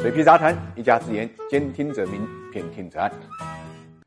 水皮杂谈，一家之言，兼听则明，偏听则暗。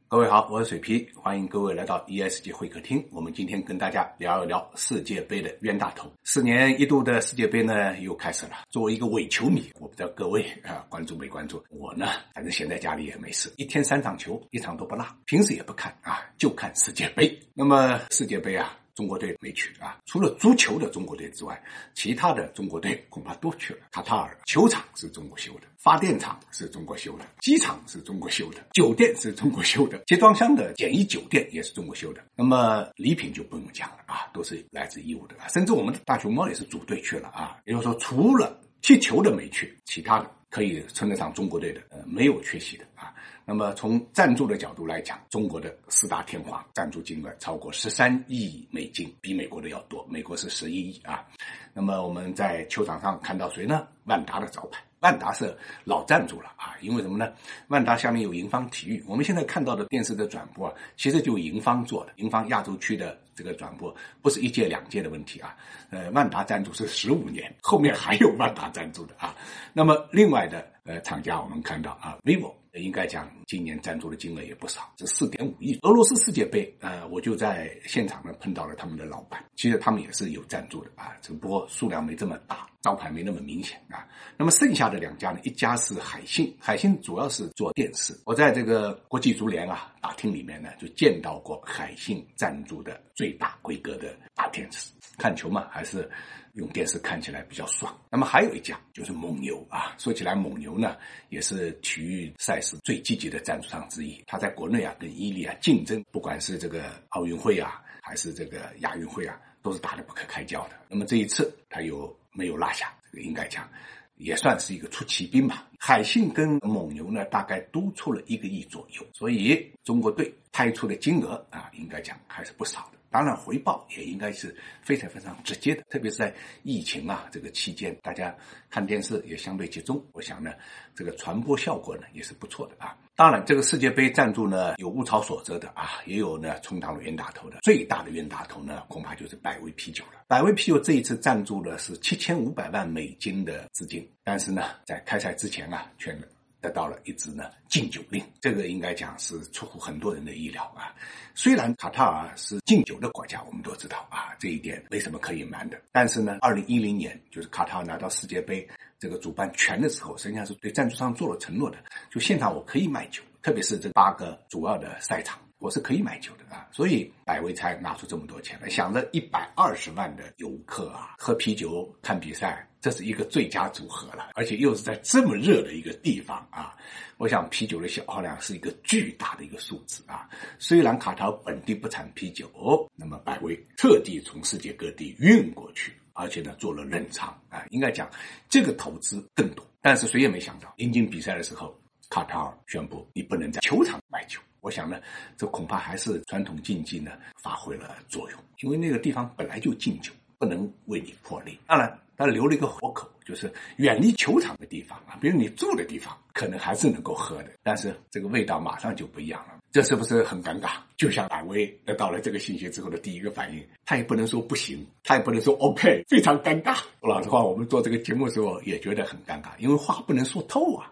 各位好，我是水皮，欢迎各位来到 ESG 会客厅。我们今天跟大家聊一聊世界杯的冤大头。四年一度的世界杯呢，又开始了。作为一个伪球迷，我不知道各位啊关注没关注？我呢，反正闲在家里也没事，一天三场球，一场都不落。平时也不看啊，就看世界杯。那么世界杯啊。中国队没去啊，除了足球的中国队之外，其他的中国队恐怕都去了。卡塔尔球场是中国修的，发电厂是中国修的，机场是中国修的，酒店是中国修的，集装箱的简易酒店也是中国修的。那么礼品就不用讲了啊，都是来自义乌的，甚至我们的大熊猫也是组队去了啊。也就是说，除了踢球的没去，其他的可以称得上中国队的，呃，没有缺席的啊。那么从赞助的角度来讲，中国的四大天王赞助金额超过十三亿美金，比美国的要多。美国是十一亿啊。那么我们在球场上看到谁呢？万达的招牌，万达是老赞助了啊。因为什么呢？万达下面有盈方体育，我们现在看到的电视的转播啊，其实就盈方做的。盈方亚洲区的这个转播不是一届两届的问题啊。呃，万达赞助是十五年，后面还有万达赞助的啊。那么另外的呃厂家，我们看到啊，vivo。应该讲，今年赞助的金额也不少，是四点五亿。俄罗斯世界杯，呃，我就在现场呢碰到了他们的老板，其实他们也是有赞助的啊，只不过数量没这么大，招牌没那么明显啊。那么剩下的两家呢，一家是海信，海信主要是做电视。我在这个国际足联啊大厅里面呢，就见到过海信赞助的最大规格的电视，看球嘛还是。用电视看起来比较爽。那么还有一家就是蒙牛啊，说起来蒙牛呢也是体育赛事最积极的赞助商之一。它在国内啊跟伊利啊竞争，不管是这个奥运会啊还是这个亚运会啊，都是打得不可开交的。那么这一次他又没有落下，这个应该讲也算是一个出奇兵吧。海信跟蒙牛呢大概都出了一个亿左右，所以中国队派出的金额啊应该讲还是不少的。当然，回报也应该是非常非常直接的，特别是在疫情啊这个期间，大家看电视也相对集中，我想呢，这个传播效果呢也是不错的啊。当然，这个世界杯赞助呢有物超所值的啊，也有呢充当了冤大头的。最大的冤大头呢，恐怕就是百威啤酒了。百威啤酒这一次赞助的是七千五百万美金的资金，但是呢，在开赛之前啊，却得到了一支呢禁酒令，这个应该讲是出乎很多人的意料啊。虽然卡塔尔是禁酒的国家，我们都知道啊，这一点没什么可隐瞒的。但是呢，二零一零年就是卡塔尔拿到世界杯这个主办权的时候，实际上是对赞助商做了承诺的，就现场我可以卖酒，特别是这八个主要的赛场。我是可以买酒的啊，所以百威才拿出这么多钱来，想着一百二十万的游客啊，喝啤酒看比赛，这是一个最佳组合了，而且又是在这么热的一个地方啊，我想啤酒的消耗量是一个巨大的一个数字啊。虽然卡塔尔本地不产啤酒，那么百威特地从世界各地运过去，而且呢做了冷藏啊，应该讲这个投资更多。但是谁也没想到，临近比赛的时候，卡塔尔宣布你不能在球场买酒。我想呢，这恐怕还是传统竞技呢发挥了作用，因为那个地方本来就禁酒，不能为你破例。当然，他留了一个活口，就是远离球场的地方啊，比如你住的地方，可能还是能够喝的，但是这个味道马上就不一样了。这是不是很尴尬？就像百威得到了这个信息之后的第一个反应，他也不能说不行，他也不能说 OK，非常尴尬。说老实话，我们做这个节目的时候也觉得很尴尬，因为话不能说透啊。